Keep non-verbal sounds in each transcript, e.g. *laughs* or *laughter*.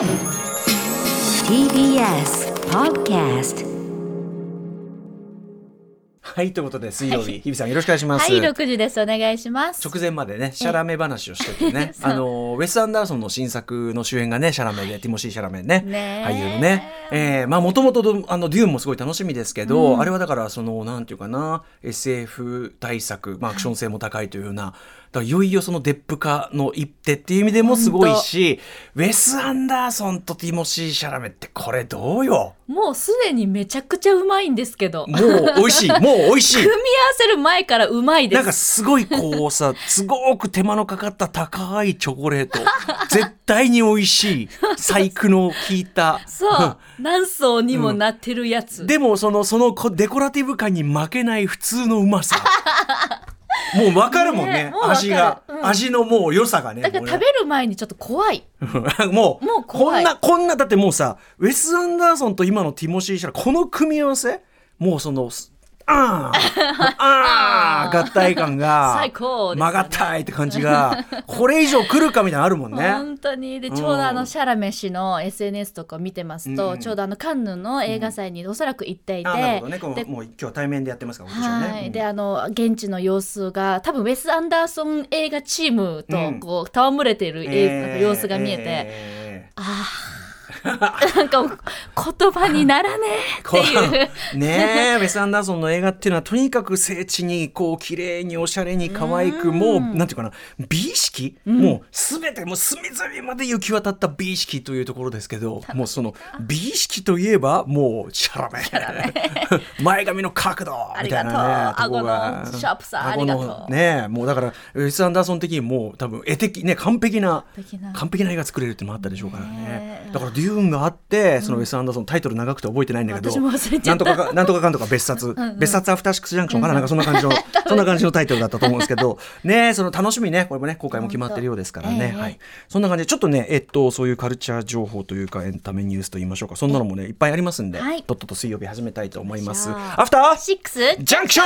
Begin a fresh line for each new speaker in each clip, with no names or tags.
TBS Podcast
はいということで水曜日、日比さんよろしくお願いします、
はい、6時です。お願いします。
直前までねシャラメ話をしててね。*laughs*
そう。
あのウェス・アンダーソンの新作の主演がねシャラメでティモシー・シャラメね
ね
俳優のね。えーまあもともとあのデューンもすごい楽しみですけど、あれはだからそのなんていうかな SF 大作、まあ、アクション性も高いというような、だいよいよそのデップ化の一手っていう意味でもすごいしウェス・アンダーソンとティモシー・シャラメってこれどうよ？
もうすでにめちゃくちゃうまいんですけど。
もう美味しい *laughs* もう美味しい
組み合わせる前からうまいです。
なんかすごいこうさ、すごく手間のかかった高いチョコレート。*laughs* 絶対に美味しい。細工の効いた。
そう。*laughs* 何層にもなってるやつ。
でもその、そのこデコラティブ感に負けない普通のうまさ。もう分かるもんね。
ねもう分かる
味が、
うん
味のもう良さがね。
だから
もうね
食べる前にちょっと怖い。*laughs*
もう、
もう怖い
こんな、こんな、だってもうさ、ウェス・アンダーソンと今のティモシー・シャラ、この組み合わせもうその、あーあー合体感が、
最高ね。
曲がったいって感じが、これ以上来るかみたいなのあるもんね。
本当に。でちょうどあのシャラメ氏の SNS とか見てますと、
うん。
ちょうどあのカンヌの映画祭におそらく行っていて、
あなるほどね。
で
もう今日は対面でやってますから、私はね。
はい、
うん。
であの現地の様子が多分ウェス・アンダーソン映画チームと
うん。
こう戯れてる、映なんか様子が見えて、
えー
ああなんか言葉にならねえっていう。
ねえウェス・アンダーソンの映画っていうのはとにかく聖地にこう綺麗におしゃれに可愛くもうなんていうかな美意識、もう全てもう隅々まで行き渡った美意識というところですけどもうその美意識といえばもうシャラメ。*laughs* 前髪の角度みたいなね
ありがとう。
とこが。
顎のシャープさありがとう。
ねえもうだからウェス・アンダーソン的にもう多分絵的ね完璧な
完璧な。
映画作れるってのもあったでしょうからね。だからデューンがあってそのウェス・アンダーソンタイトル長くて覚えてないんだけどなんとかか *laughs* なんとかかんとか別冊。別冊アフターシックスジャンクションかな？なんかそんな感じの *laughs* そんな感じのタイトルだったと思うんですけど。ねその楽しみね。これもね公開も決まってるようですからね。はい。そんな感じでちょっとねえっとそういうカルチャー情報というかエンタメニュースと言い。ましょうかそんなのもねいっぱいありますんで
はい。
とっとと水曜日始めたいと思います。
行きましょ。う
アフター
シックス
ジャンクショ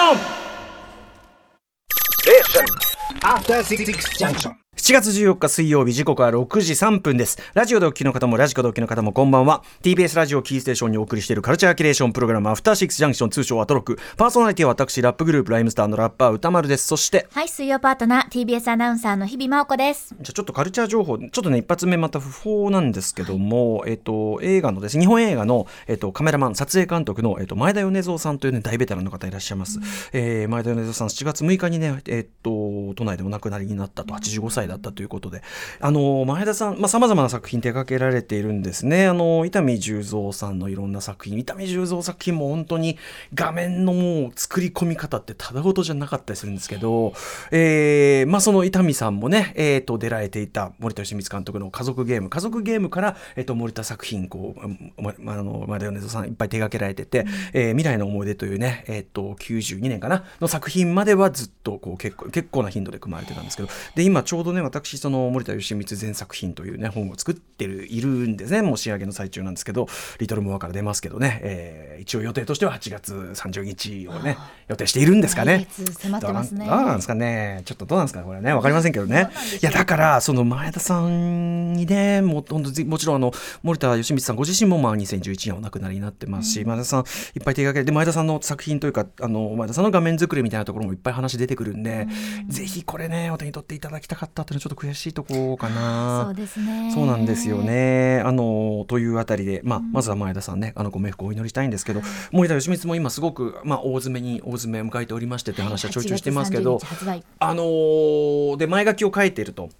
ン.7月14日水曜日時刻は6時3分です。ラジオでお聞きの方もラジコでお聞きの方もこんばんは。TBS ラジオキーステーションにお送りしているカルチャーキュレーションプログラムアフターシックスジャンクション通称アトロック。パーソナリティは私ラップグループライムスターのラッパー歌丸です。そして
はい水曜パートナー TBS アナウンサーの日々真央子です。
じゃあちょっとカルチャー情報ちょっとね一発目また不法なんですけども、えっと映画のです。ね日本映画の、えっと、カメラマン撮影監督の、えっと、前田米蔵さんというね大ベテランの方いらっしゃいます、えー前田米蔵さん7月6日にねえっと都内でお亡くなりになったと。85歳だったということで。あの前田さんさまざ、まな作品手掛けられているんですね。あの伊丹十三さんのいろんな作品。伊丹十三作品も本当に画面のもう作り込み方ってただごとじゃなかったりするんですけど、えーまあその伊丹さんもね、えー、と出られていた森田義満監督の家族ゲーム。家族ゲームから、えー、と森田作品こう、ままあの前田米蔵さんいっぱい手掛けられてて、えー未来の思い出というね、えー、と92年かなの作品まではずっとこう結構結構な頻度で組まれてたんですけど。で今ちょうどね私その森田義満全作品というね本を作ってるいるんですねもう仕上げの最中なんですけど「リトルモア」から出ますけどね、えー一応予定としては8月30日をね予定しているんですかね。
来月迫ってますね
どうなんですかね。ちょっとどうなんですかねこれね。わかりませんけどね。いや、だから、その前田さんにね、もう、本当にもちろん、あの、森田義満さんご自身も、まあ、2011年お亡くなりになってますし、前田さん、いっぱい手掛けて、で前田さんの作品というか、あの、前田さんの画面作りみたいなところもいっぱい話出てくるんで、ぜひこれね、お手に取っていただきたかったっていうのはちょっと悔しいところかな。
そうですね。
そうなんですよね。あのというあたりで、まあ、まずは前田さんね、あのご冥福をお祈りしたいんですけど、森田義満も今すごく、まあ、大詰めに大詰めを迎えておりましてって話はちょいちょいしてますけど
8月30日、発売
あのーで前書きを書いていると。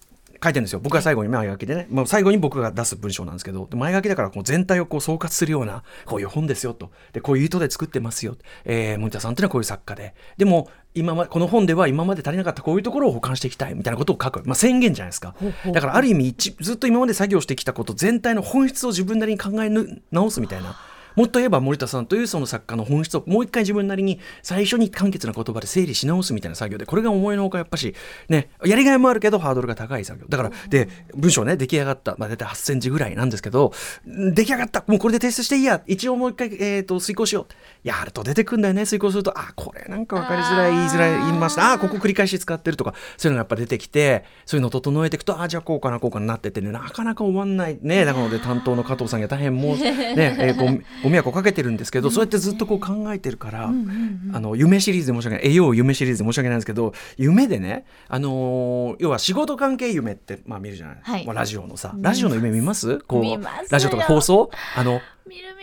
書いてるんですよ。僕が最後に前書きでね、まあ、最後に僕が出す文章なんですけどで前書きだからこう全体をこう総括するようなこういう本ですよと。でこういう意図で作ってますよ、えー、森田さんっていうのはこういう作家で。でも今まこの本では今まで足りなかったこういうところを保管していきたいみたいなことを書く、まあ、宣言じゃないですか。だからある意味一ずっと今まで作業してきたこと全体の本質を自分なりに考えぬ直すみたいなもっと言えば森田さんというその作家の本質をもう一回自分なりに最初に簡潔な言葉で整理し直すみたいな作業でこれが思いのほかやっぱしねやりがいもあるけどハードルが高い作業。だからで文章ね出来上がった、まあ、大体8センチぐらいなんですけど出来上がった。もうこれで提出していいや。一応もう一回、えー、と遂行しよう。やると出てくんだよね。遂行するとあこれなんか分かりづらい言いづらい言いました。あここ繰り返し使ってるとか。そういうのがやっぱ出てきてそういうのを整えていくとあじゃあこうかなこうかなってってね。なかなか終わんないね。なので担当の加藤さんが大変もうね、えーごご迷惑をかけてるんですけどそうやってずっとこう考えてるから、あの夢シリーズで申し訳ない。栄養夢シリーズで申し訳ないんですけど夢でねあのー要は仕事関係夢ってまあ見るじゃない、
はい。
まあ、ラジオのさラジオの夢見ます？こうラジオとか放送？あの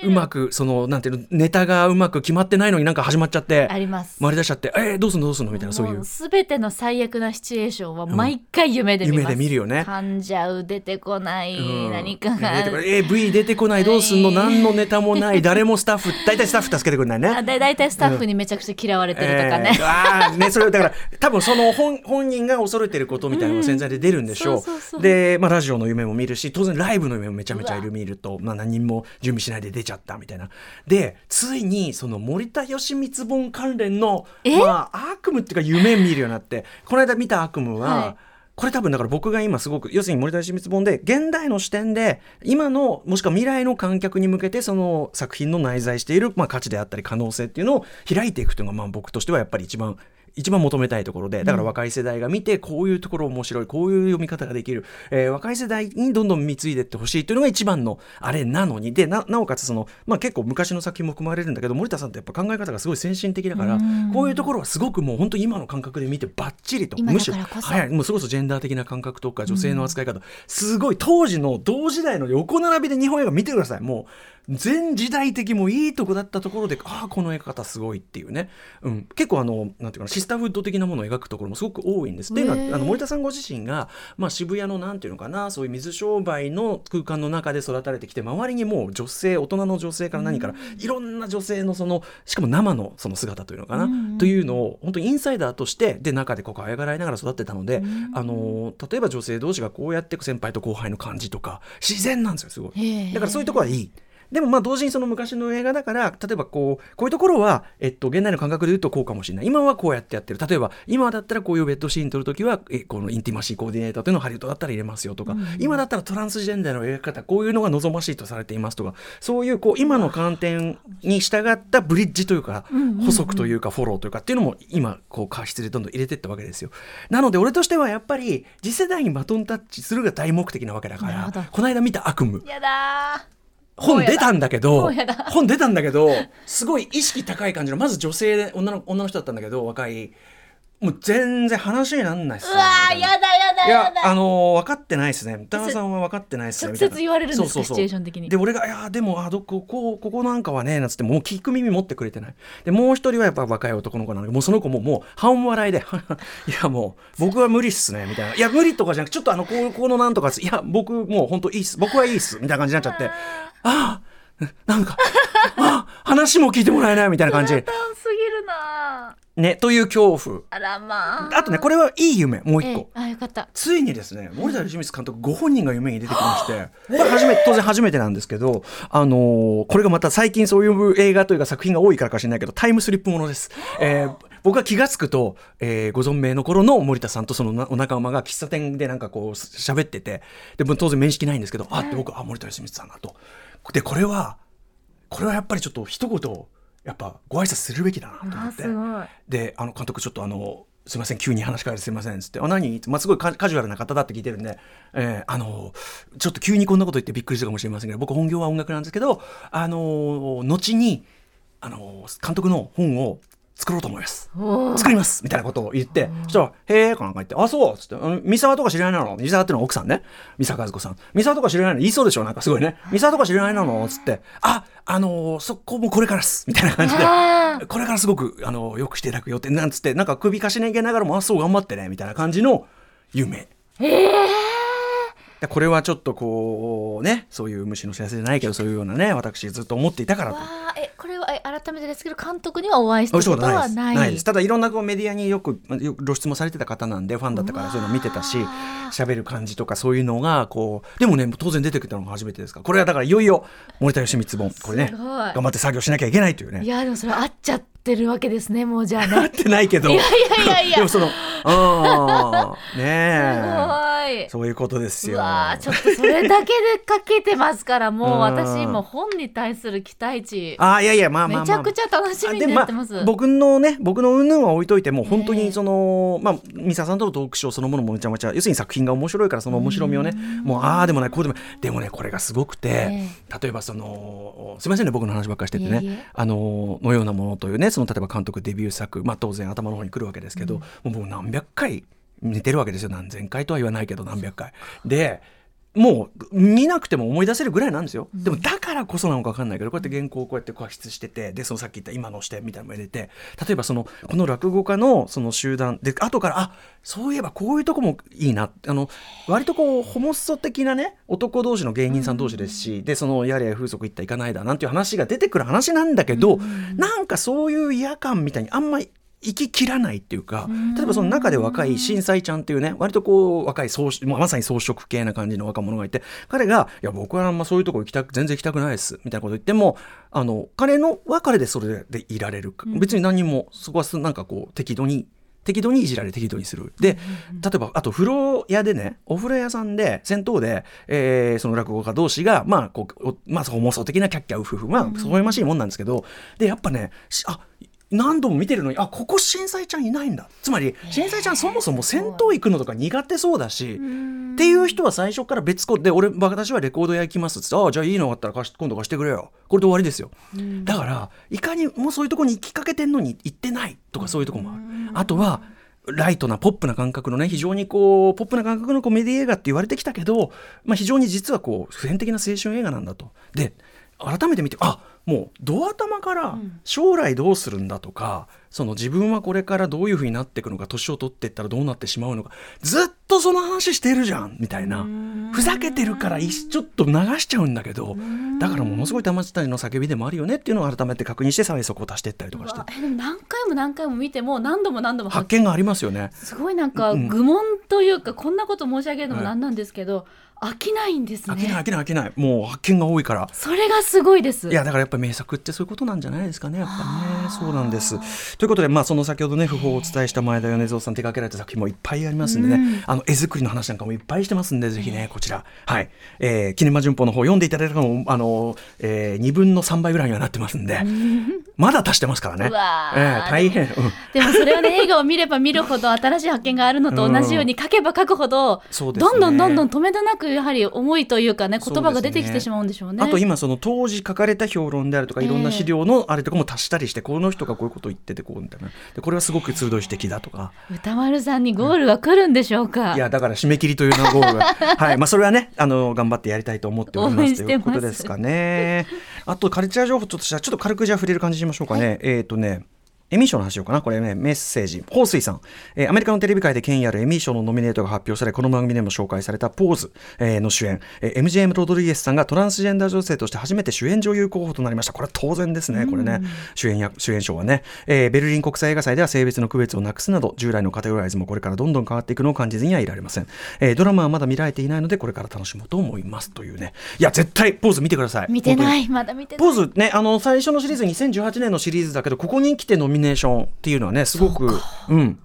うまくそのなんていうのネタがうまく決まってないのになんか始まっちゃって
あります。
回り出しちゃってえー、どうすんのどうすんのみたいなそういう。
すべての最悪なシチュエーションは毎回夢で見ます、
夢で見るよね。
噛んじゃう出てこない、
うん。
何かが。
出てこない。えー V 出てこないどうすんの
はい。
何のネタもない。誰もスタッフ *laughs* 大体スタッフ助けてくれないね。
あで大体スタッフにめちゃくちゃ嫌われてるとかね、
えーあーねそれだから多分その本本人が恐れてることみたいなのが潜在で出るんでしょう,、
うんそうそうそう。
で、まあ、ラジオの夢も見るし当然ライブの夢もめちゃめちゃいる見ると、まあ、何人も準備しないで出ちゃったみたいな。でついにその森田義満本関連の、
え？
まあ、悪夢っていうか夢見るようになってこの間見た悪夢は、
はい。
これ多分だから僕が今すごく要するに森田義満本で現代の視点で今のもしくは未来の観客に向けてその作品の内在している、まあ、価値であったり可能性っていうのを開いていくというのがまあ僕としてはやっぱり一番一番求めたいところでだから若い世代が見てこういうところ面白いこういう読み方ができる、えー若い世代にどんどん貢いでいってほしいというのが一番のあれなのに。でななおかつその、まあ、結構昔の作品も含まれるんだけど森田さんってやっぱ考え方がすごい先進的だからこういうところはすごくもう本当に今の感覚で見てバッチリと
今
むしろ
だからこそ。
早いもうそれこそジェンダー的な感覚とか女性の扱い方、すごい当時の同時代の横並びで日本映画見てください。もう全時代的もいいとこだったところでああこの描き方すごいっていうね、うん、結構あのなんていうかなシスターフッド的なものを描くところもすごく多いんです。っていうのはあの森田さんご自身が、まあ、渋谷のなんていうのかなそういう水商売の空間の中で育たれてきて周りにもう女性大人の女性から何から、いろんな女性のそのしかも生のその姿というのかな、というのを本当にインサイダーとしてで中でこう可愛がられながら育ってたので、あの例えば女性同士がこうやって先輩と後輩の感じとか自然なんですよすごい。だからそういうところはいい。でもまあ同時にその昔の映画だから例えばこうこういうところは、えっと、現代の感覚で言うとこうかもしれない。今はこうやってやってる。例えば今だったらこういうベッドシーン撮るときはえこのインティマシーコーディネーターというのをハリウッドだったら入れますよとか、今だったらトランスジェンダーの描き方こういうのが望ましいとされていますとか。そういうこう今の観点に従ったブリッジというか補足というかフォローというかっていうのも今こう過失でどんどん入れていったわけですよ。なので俺としてはやっぱり次世代にバトンタッチするが大目的なわけだから。この間見た悪夢。
やだ
本出たんだけ
も
ど本出たんだけどすごい意識高い感じのまず女性で女の女の人だったんだけど若いもう全然話になんないっす
ーうわーやだやだ
いや
やだ
あのー分かってないですね。歌川さんは分かってないですね
直
みたいな。
接言われるんですか
そうそうそう。
シチュエーション的に。
で俺が「いやでもあどここここなんかはね」なんつってもう聞く耳持ってくれてない。でもう一人はやっぱ若い男の子なのでもうその子ももう半笑いで「*laughs* いやもう僕は無理っすね」みたいな「いや無理とかじゃなくてちょっとあのこうこのなんとかっす。いや僕もう本当いいっす。僕はいいっす」みたいな感じになっちゃって「ああなんかあ話も聞いてもらえない」みたいな感じ。
簡単すぎるな。
ねという恐怖。
あらまあ。
あとねこれはいい夢もう一個。
ええあよかった。
ついにですね森田芳光監督ご本人が夢に出てきまして。これ初めて当然初めてなんですけど、あのーこれがまた最近そういう映画というか作品が多いからかしれないけどタイムスリップものです。えー僕が気が付くと、えーご存命の頃の森田さんとそのなお仲間が喫茶店でなんかこう喋ってて。でも当然面識ないんですけどあって僕あ森田芳光さんだと。でこれはこれはやっぱりちょっと一言やっぱご挨拶するべきだなと思
あ
って。であの監督ちょっとあのすいません急に話しかけてすいませんっつって「あ何?」まあ、すごいカカジュアルな方だって聞いてるんで、えーあのちょっと急にこんなこと言ってびっくりしたかもしれませんけど僕本業は音楽なんですけどあの後にあの監督の本を作ろうと思います。作りますみたいなことを言って、そしたら、へえ、かなんか言って、あ、そう。っつって、三沢とか知らないの？三沢っていうのは奥さんね。三沢和子さん。三沢とか知らないの？言いそうでしょ？なんかすごいね。三沢とか知らないの？つって、あ、あのそこもこれからっす。みたいな感じで。
あ
これからすごくあのよくしていただくよってなんつってなんか首かしげながらもあそう頑張ってね。みたいな感じの夢。でこれはちょっとこうねそういう虫の知らせじゃないけどそういうようなね私ずっと思っていたからと。
えこれはあ改めてですけど監督にはお会いしたことはない
ない？です。ただいろんなこうメディアによく露出もされてた方なんでファンだったからそういうの見てたし喋る感じとかそういうのがこうでもね当然出てきたのが初めてですからこれはだからいよいよ森田義満本これね頑張って作業しなきゃいけないというね。
いやでもそれ合っちゃってるわけですねもうじゃあ *laughs*
合っ
ね
てないけど。
いやいやいやいや。
でもそのああねえ
す
そういうことですよ。
わーちょっとそれだけでかけてますからもう
うん。
私も本に対する期待値
あーいやいやまあ
めちゃくちゃ楽しみ
で
になってます、
あ、僕のね僕の云々は置いといても本当
ええ
にその、まあ三沢さんとのトークショーそのものもめちゃめちゃ要するに作品が面白いからその面白みをねもうああでもないこうでもでもねこれがすごくて、
え
例えばそのすみませんね僕の話ばっかりしててねあののようなものというねその例えば監督デビュー作、まあ、当然頭の方に来るわけですけど、もう僕何百回寝てるわけですよ。何千回とは言わないけど何百回。でもう見なくても思い出せるぐらいなんですよ、でもだからこそなのか分かんないけどこうやって原稿をこうやって加筆しててでそのさっき言った今の視点みたいなのも入れて。例えばそのこの落語家のその集団で後からあそういえばこういうとこもいいな。あの割とこうホモソ的なね男同士の芸人さん同士ですし、でそのやれや風俗行った行かないだなんていう話が出てくる話なんだけど、なんかそういう嫌感みたいにあんまり生ききらないっていうか例えばその中で若い震災ちゃんっていうね割とこう若い装飾まさに装飾系な感じの若者がいて彼が「いや僕はあんまそういうとこ行きたく全然行きたくないです」みたいなこと言ってもあの彼のは彼でそれでいられる、別に何もそこはすなんかこう適度に適度にいじられ適度にする。で例えばあと風呂屋でねお風呂屋さんで銭湯で、えーその落語家同士がまあこうおまあホモソ的なキャッキャウフフまあ微笑ましいもんなんですけどでやっぱねしあ何度も見てるのにあここ震災ちゃんいないんだ。つまり震災ちゃんそもそも銭湯行くのとか苦手そうだしっていう人は最初から別個で俺私はレコード屋行きますっつってああじゃあいいのがあったら貸し今度貸してくれよ。これで終わりですよ。だからいかにもそういうとこに行きかけてんのに行ってないとかそういうとこもある。あとはライトなポップな感覚のね非常にこうポップな感覚のコメディ映画って言われてきたけど、まあ、非常に実はこう普遍的な青春映画なんだと。で改めて見てあもうドア頭から将来どうするんだとか、その自分はこれからどういうふうになっていくのか年を取っていったらどうなってしまうのかずっとその話してるじゃんみたいなふざけてるからいちょっと流しちゃうんだけどだからものすごい玉地谷の叫びでもあるよねっていうのを改めて確認して最速を足していったりとかして。
うわえでも何回も何回も見ても何度も何度も
発見。がありますよね。
すごいなんか
うん
愚問というか、こんなこと申し上げるのもなんなんですけど、飽きないんです
飽きない飽
ね
きない飽きない。もう発見が多いから。
それがすごいです。
いやだからやっぱり名作ってそういうことなんじゃないですかね。やっぱりね。そうなんです。ということでまあその先ほどね訃報をお伝えした前田米蔵さん手掛けられた作品もいっぱいありますんでね、
うん。
あの絵作りの話なんかもいっぱいしてますんでぜひねこちら。はい、えー、キネマ旬報の方読んでいただいたのもあの、えー、2分の3倍ぐらいにはなってますんで。まだ足してますからね。えー大変、うん。
でもそれはね映画を見れば見るほど新しい発見があるのと同じように書けば書くほど、
ね。
どんどんどんどん止めどなくやはり思いというかね言葉が出てきてしまうんでしょうね。
あと今その当時書かれた評論であるとかいろんな資料のあれとかも足したりして、この人がこういうことを言っててこうみたいなでこれはすごく鋭い指摘だとか。
歌丸さんにゴールは来るんでしょうか？
いやだから締め切りというのゴールが。*laughs* はい。まあそれはねあの頑張ってやりたいと思っておりますということですかね。あとカルチャー情報ちょっとしたちょっと軽くじゃあ触れる感じにしましょうかね、えっ、とねエミー賞の話しようかな。これねメッセージ。彭帥さん、えーアメリカのテレビ界で権威あるエミー賞のノミネートが発表されこの番組でも紹介されたポーズ、えーの主演、えー MGM ロドリゲスさんがトランスジェンダー女性として初めて主演女優候補となりました。これは当然ですね。これね、主演や主演賞はね、えーベルリン国際映画祭では性別の区別をなくすなど従来のカテゴライズもこれからどんどん変わっていくのを感じずにはいられません、えードラマはまだ見られていないのでこれから楽しもうと思いますというね。いや絶対ポーズ見てください。
見てない。まだ見てない。
ポーズね、あの、最初のシリーズ、2018年のシリーズだけど、ここに来てノミネーションっていうのはね、すごく、うん。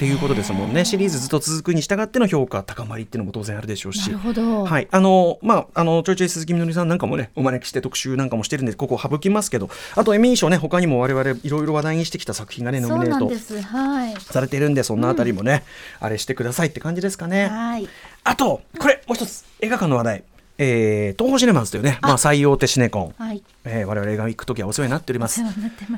っていうことですもんね。シリーズずっと続くに従っての評価、高まりっていうのも当然あるでしょうし。はい。あの、まあ、あの、ちょいちょい鈴木みのりさんなんかもね、お招きして特集なんかもしてるんで、ここ省きますけど、あとエミー賞ね、他にも我々いろいろ話題にしてきた作品がね、ノミネート。されているんで、そんなあたりもね、あれしてくださいって感じですかね。
はい。
あと、これ、もう一つ、映画館の話題。えー、東宝シネマズというね、まあ、最大手シネコン。
はい。
えー、我々映画行くときはお世話になっております。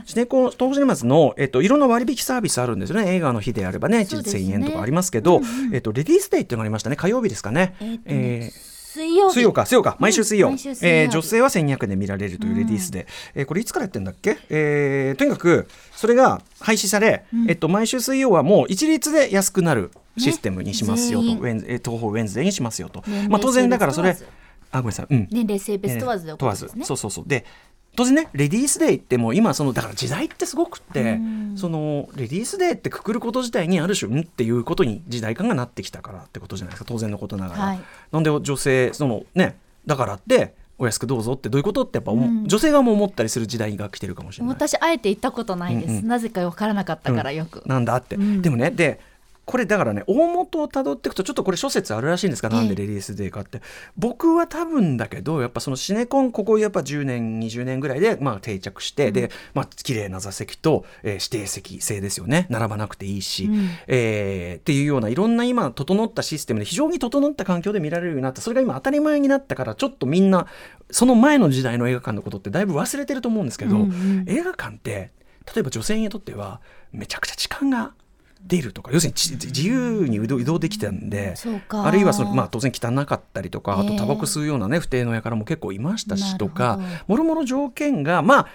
シネコン東宝シネマズの、えっと、いろんな割引サービスあるんですよね。映画の日であればね
ね。
1000円とかありますけど、えっと、レディースデイっていうのがありましたね。火曜日ですかね。
えー
えー
水曜日。
水曜か、水曜か、毎週水曜。
毎週水
えー女性は1200円で見られるというレディースで、えーこれいつからやってんだっけ？えーとにかく、それが廃止され、えっと、毎週水曜はもう一律で安くなるシステムにしますよと、
全員。
ウェンズえー東宝ウェンズデーにしますよと。まあ当然だからそれあ、ごめんなさい。うん。
年齢性別問わずで行
問わず。そうそうそう。で当然ねレディースデーってもう今そのだから時代ってすごくってそのレディースデーってくくること自体にある種んっていうことに時代感がなってきたからってことじゃないですか当然のことながら。
はい。
なんで女性そのねだからってお安くどうぞってどういうことってやっぱ、
う。ん。
女性側も思ったりする時代が来てるかもしれない。
私あえて言ったことないです、
うんうん。
なぜか分からなかったからよく、
なんだって、
うん。
でもねでこれだからね大元をたどっていくとちょっとこれ諸説あるらしいんですか、なんでレディースデーかって。僕は多分だけどやっぱそのシネコンここやっぱ10年20年ぐらいでまあ定着して、でまあ綺麗な座席と、えー指定席制ですよね。並ばなくていいし、
うん。
えーっていうようないろんな今整ったシステムで非常に整った環境で見られるようになった。それが今当たり前になったからちょっとみんなその前の時代の映画館のことってだいぶ忘れてると思うんですけど、
うんうん。
映画館って例えば女性にとってはめちゃくちゃ時間が出るとか要するにち自由に移動移動できてたんで
そうか。
あるいはその、まあ、当然汚かったりとかあと
ええ
タバコ吸うようなね不定の輩も結構いましたしと
な
かもろもろ条件がまあ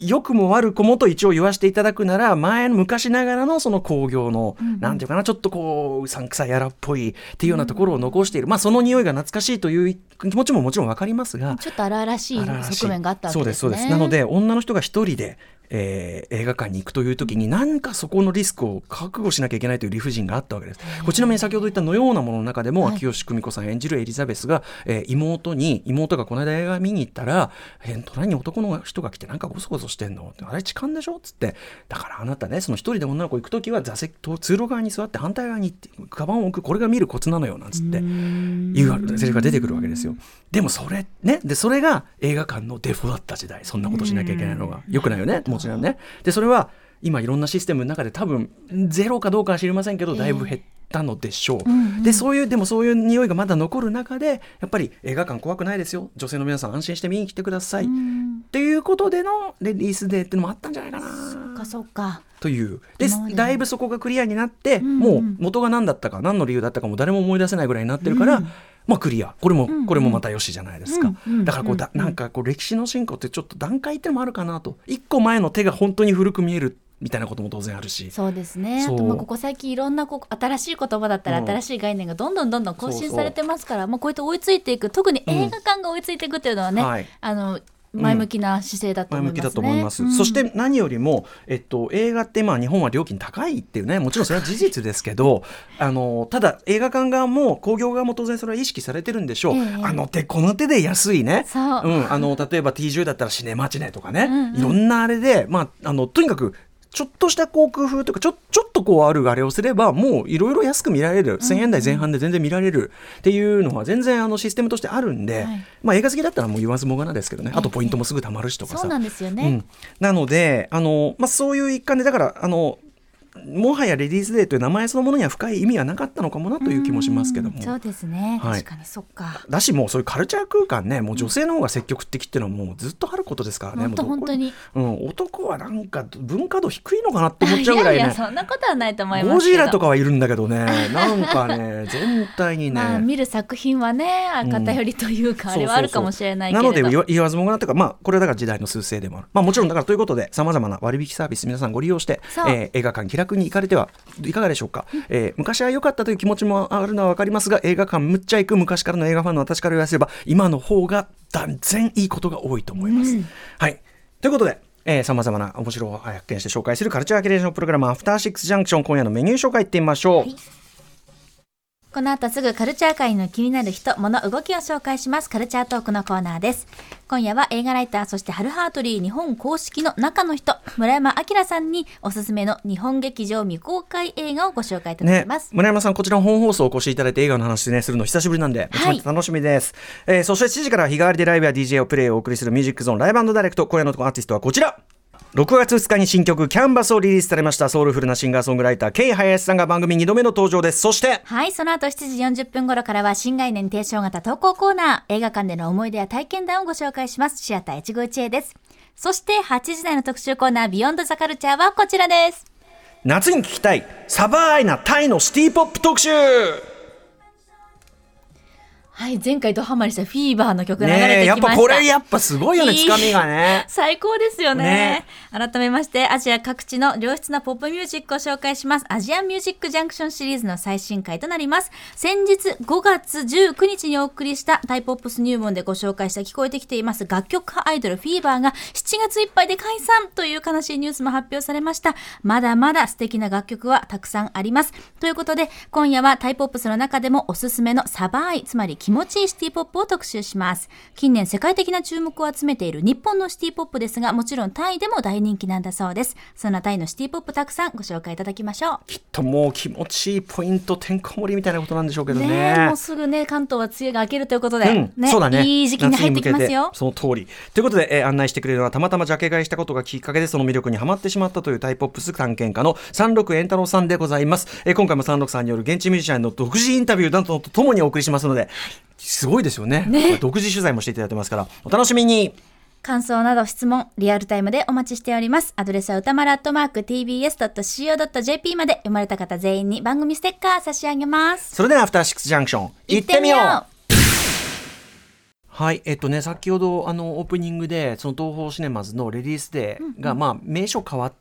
良くも悪くもと一応言わせていただくなら前の昔ながらのその工業の、なんていうかなちょっとこううさんくさいやらっぽいっていうようなところを残している、まあその匂いが懐かしいという気持ちももちろんわかりますが
ちょっと荒々しい
荒々しい
側面があったわけですね。
そうですそうです。なので女の人が一人で、えー映画館に行くという時に何かそこのリスクを覚悟しなきゃいけないという理不尽があったわけです。これちなみに先ほど言ったのようなものの中でも、
はい
秋吉久美子さん演じるエリザベスが、えー妹に妹がこの間映画見に行ったら「えー隣に男の人が来てなんかゴソゴソしてんの?」ってあれ痴漢でしょ?」っつって「だからあなたねその一人で女の子行く時は座席と通路側に座って反対側に行ってカバンを置くこれが見るコツなのよ」なんつっていうセリフが出てくるわけですよ。でもそれねでそれが映画館のデフォだった時代そんなことしなきゃいけないのがよくないよねもちろんね。でそれは今いろんなシステムの中で多分ゼロかどうかは知りませんけどだいぶ減ったのでしょう。でそういうでもそういう匂いがまだ残る中でやっぱり映画館怖くないですよ。女性の皆さん安心して見に来てください。っていうことでのレディースデーっていうのもあったんじゃないかな。
そっかそっか。
という。でだいぶそこがクリアになって、
んうん。
もう元が何だったか何の理由だったかも誰も思い出せないぐらいになってるから、まあクリア。これも、これもまたよしじゃないですか、
うんうん
だからこうだなんかこう歴史の進歩ってちょっと段階ってのもあるかなと。一個前の手が本当に古く見えるみたいなことも当然あるし。
そうですね。あ
そう。
とまあここ最近いろんなこう新しい言葉だったら
うん。
新しい概念がどんどんどんどん更
そうそう
新されてますからもうこうやって追いついていく。特に映画館が追いついていくっていうのはね、
はい。
あの前向きな姿勢だと思いますね。
前向きだと思います、
うん。
そして何よりも、えっと、映画ってまあ日本は料金高いっていうねもちろんそれは事実ですけどあのただ映画館側も興行側も当然それは意識されてるんでしょう、
ええ。
あの手この手で安いね。
そう。ん。
あの例えば T10 だったらシネマチネとかね、
うんうん。
いろんなあれで、まあ、あのとにかくちょっとした航空風というかちょちょっとこうあるあれをすればもういろいろ安く見られる。1000円台前半で全然見られる。っていうのは全然あのシステムとしてあるんで、
はい。
まあ、映画好きだったらもう言わずもがなですけどね。あとポイントもすぐ貯まるしとかさ。
そうなんですよね。
うん、なのであの、まあ、そういう一環でだからあのもはやレディースデーという名前そのものには深い意味はなかったのかもなという気もしますけども
うん。そうですね、
はい
確かにそっか。
だしもうそういうカルチャー空間ねもう女性の方が積極的っていうのはもうずっとあることですからね
本当に。
うん、男はなんか文化度低いのかなって思っちゃうぐらいね
いやいやそんなことはないと思います。
ゴジラとかはいるんだけどね *laughs* なんかね全体にね、
まあ見る作品はね偏りというか、あれはあるかもしれないけれど。
なので言わずもがなというか、まあ、これはだから時代の趨勢でもある。まあ、もちろんだからということで、さまざまな割引サービス、皆さんご利用して、えー映画館気楽に行かれてはいかがでしょうか？えー昔は良かったという気持ちもあるのは分かりますが、映画館むっちゃ行く昔からの映画ファンの私から言わせれば、今の方が断然いいことが多いと思います。はい。ということで、さまざまな面白を発見して紹介するカルチャーキュレーションプログラム、アフターシックスジャンクション、今夜のメニュー紹介いってみましょう。
この後すぐカルチャー界の気になる人、物、動きを紹介します。カルチャートークのコーナーです。今夜は映画ライター、そしてハルハートリー日本公式の中の人、村山明さんにおすすめの日本劇場未公開映画をご紹介いただ
ね
きます。、
村山さん、こちらの本放送お越しいただいて映画の話ね、するの久しぶりなんで、めちゃめちゃ楽しみです。えーそして7時から日替わりでライブや DJ をプレイをお送りするミュージックゾーンライブダイレクト、今夜のアーティストはこちら。6月2日に新曲キャンバスをリリースされましたソウルフルなシンガーソングライター K 林さんが番組2度目の登場ですそして
はい、その後7時40分頃からは新概念提唱型投稿コーナー、映画館での思い出や体験談をご紹介します。シアター一期一会です。そして8時台の特集コーナー、ビヨンドザカルチャーはこちらです。
夏に聴きたいสบาย なタイのシティポップ特集
はい、前回ドハマりした FEVER の曲流れてきました。
ぱこれやっぱすごいよねつかみがね。*laughs*
最高ですよね。
ね。
改めましてアジア各地の良質なポップミュージックを紹介します。アジアンミュージックジャンクションシリーズの最新回となります。先日5月19日にお送りしたタイポップス入門でご紹介した聞こえてきています楽曲派アイドル FEVER が7月いっぱいで解散という悲しいニュースも発表されました。まだまだ素敵な楽曲はたくさんあります。ということで今夜はタイポップスの中でもおすすめのサバーイつまり気持ちいいシティポップを特集します。近年世界的な注目を集めている日本のシティポップですがもちろんタイでも大人気なんだそうです。そんなタイのシティポップたくさんご紹介いただきましょう。
きっともう気持ちいいポイントてんこ盛りみたいなことなんでしょうけどね。
ねえもうすぐね関東は梅雨が明けるということで、
うん、そうだね。
いい時期に入ってきますよ。
その通り。ということで、えー案内してくれるのはたまたまジャケ買いしたことがきっかけでその魅力にはまってしまったというタイポップス探検家の36円太郎さんでございます、えー今回も36さんによる現地ミュージシャンの独自インタビューなどとともにお送りしますのですごいですよね。これ独自取材もしていただいてますから。お楽しみに。
感想など質問リアルタイムでお待ちしております。アドレスは歌丸アットマーク tbs.co.jp まで読まれた方全員に番組ステッカー差し上げます。
それではアフターシックスジャンクション行ってみよう。はい、えっとね、先ほどあのオープニングでその東宝シネマズのレディースデーが、まあ名称変わって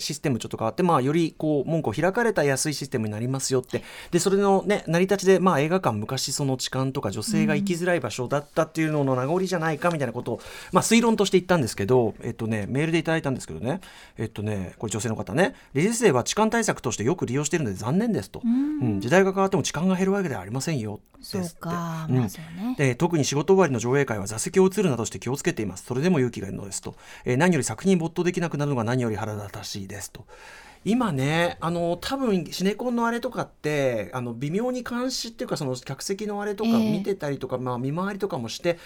システムちょっと変わって、まあ、よりこう門戸開かれた安いシステムになりますよって。でそれの、ね、成り立ちで、まあ、映画館昔その痴漢とか女性が行きづらい場所だったっていうのの名残じゃないかみたいなことを、まあ、推論として言ったんですけど、えっとね、メールでいただいたんですけどね、えっとね、これ女性の方ねレディースは痴漢対策としてよく利用しているので残念ですと、うん。時代が変わっても痴漢が減るわけではありませんよ
そうか
うん。
まね。
で特に仕事終わりの上映会は座席を移るなどして気をつけています。それでも勇気がいるのですと、えー何より作品に没頭できなくなるのが何より腹立たしいですと。今ねあの多分シネコンのあれとかってあの微妙に監視っていうかその客席のあれとか
ええ。
見てたりとか、まあ、見回りとかもして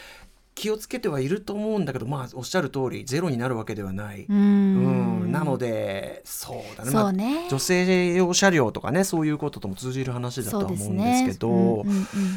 気をつけてはいると思うんだけどまあおっしゃる通りゼロになるわけではない。
う
うん。ん。なのでそうだね,、まあ、女性用車両とかねそういうこととも通じる話だとは思うんですけど。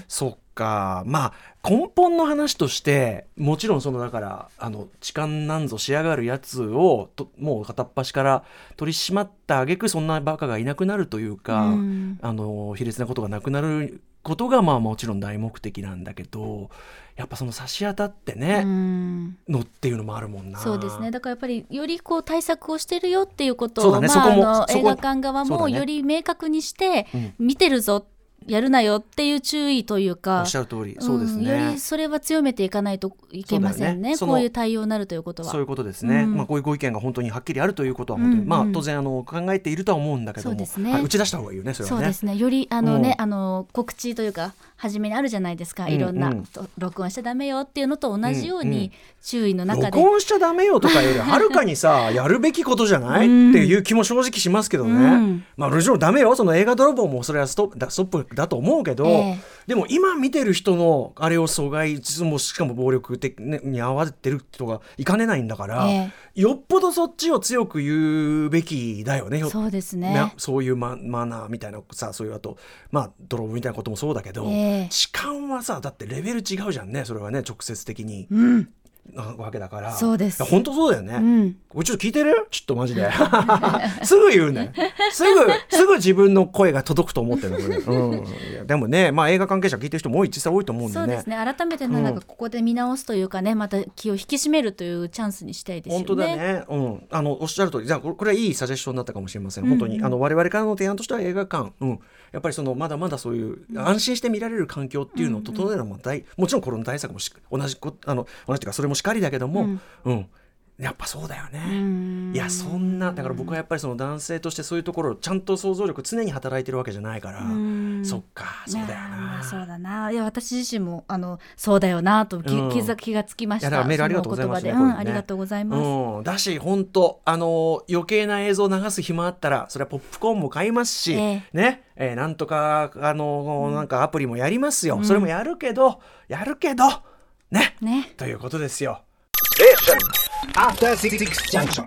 そっか。まあ根本の話としてもちろんそのだからあの痴漢なんぞしやがるやつをともう片っ端から取り締まった挙句そんなバカがいなくなるというか、
うん。
あの卑劣なことがなくなることがまあもちろん大目的なんだけどやっぱその差し当たって
う
ね、
ん。
のっていうのもあるもんな。
そうですね。だからやっぱりよりこう対策をしてるよっていうことを、まあ、あの映画館側もより明確にして、
うん。
見てるぞやるなよっていう注意という
お
か
っしゃる通り。そうですね。
んよりそれは強めていかないといけませんね。
ね。
こういう対応になるということは。
そういうことですね、
うん。
まあ、こういうご意見が本当にはっきりあるということは本当に、
うん
まあ、
うん。
当然あの考えているとは思うんだけども
そうですね。
はい、打ち出した方がいいよねそれはね。
そうですね。よりあのね、
うん。
あの告知というか初めにあるじゃないですか、
うん
いろんな、
うん
と録音しちゃダメよっていうのと同じよう
うんうん。
に注意の中で、
録音しちゃダメよとかより *laughs* はるかにさやるべきことじゃない、
うん。
っていう気も正直しますけどね、
うん。
まあもちろんダメよ。その映画泥棒もそれはストップだストップだと思うけど、
ええ
でも今見てる人のあれを阻害もうしかも暴力的ねに合わせてる人がいかねないんだから、
え
よっぽどそっちを強く言うべきだよね。よ
そうです
な
ね
そういうママナーみたいなさそういうあとまあ泥棒みたいなこともそうだけど、
ええ。
痴漢はさだってレベル違うじゃんねそれはね直接的に、
うん
なわけだから。
そうです。
本当そうだよね、
うん。
これちょっと聞いてる？ちょっとマジで。*laughs* すぐ言うね。すぐすぐ自分の声が届くと思ってるのこれ、*laughs* うん、でもねまあ映画関係者聞いてる人も実際多いと思うんでね。
そうですね。改めてね
うん
なん。かここで見直すというかねまた気を引き締めるというチャンスにしたいですよね
本当だね、うん、あのおっしゃる通り。じゃあこれこれはいいサジェッションだったかもしれません、
うんうん。
本当にあの我々からの提案としては映画館、うん、やっぱりそのまだまだそういう安心して見られる環境っていうのを整えるのも大、もちろんコロナ対策もし同じこあの同じというかそれもしかりだけども、
うん。
うん。やっぱそうだよね。
うん。
いやそんなだから僕はやっぱりその男性としてそういうところちゃんと想像力常に働いてるわけじゃないから、
うん。
そっかそうだよな。
あそうだな。いや私自身もあのそうだよなと気,、
うん。
気づ気がつきました。
いやだからメールありがとうございますね
うんありがとうございます、
うん、だし本当あのー余計な映像を流す暇あったらそれはポップコーンも買いますし、
え
ね、えーなんとかあのーなんかアプリもやりますよ、
うん。
それもやるけどやるけどね
ね
ということですよ。
After Six Junction.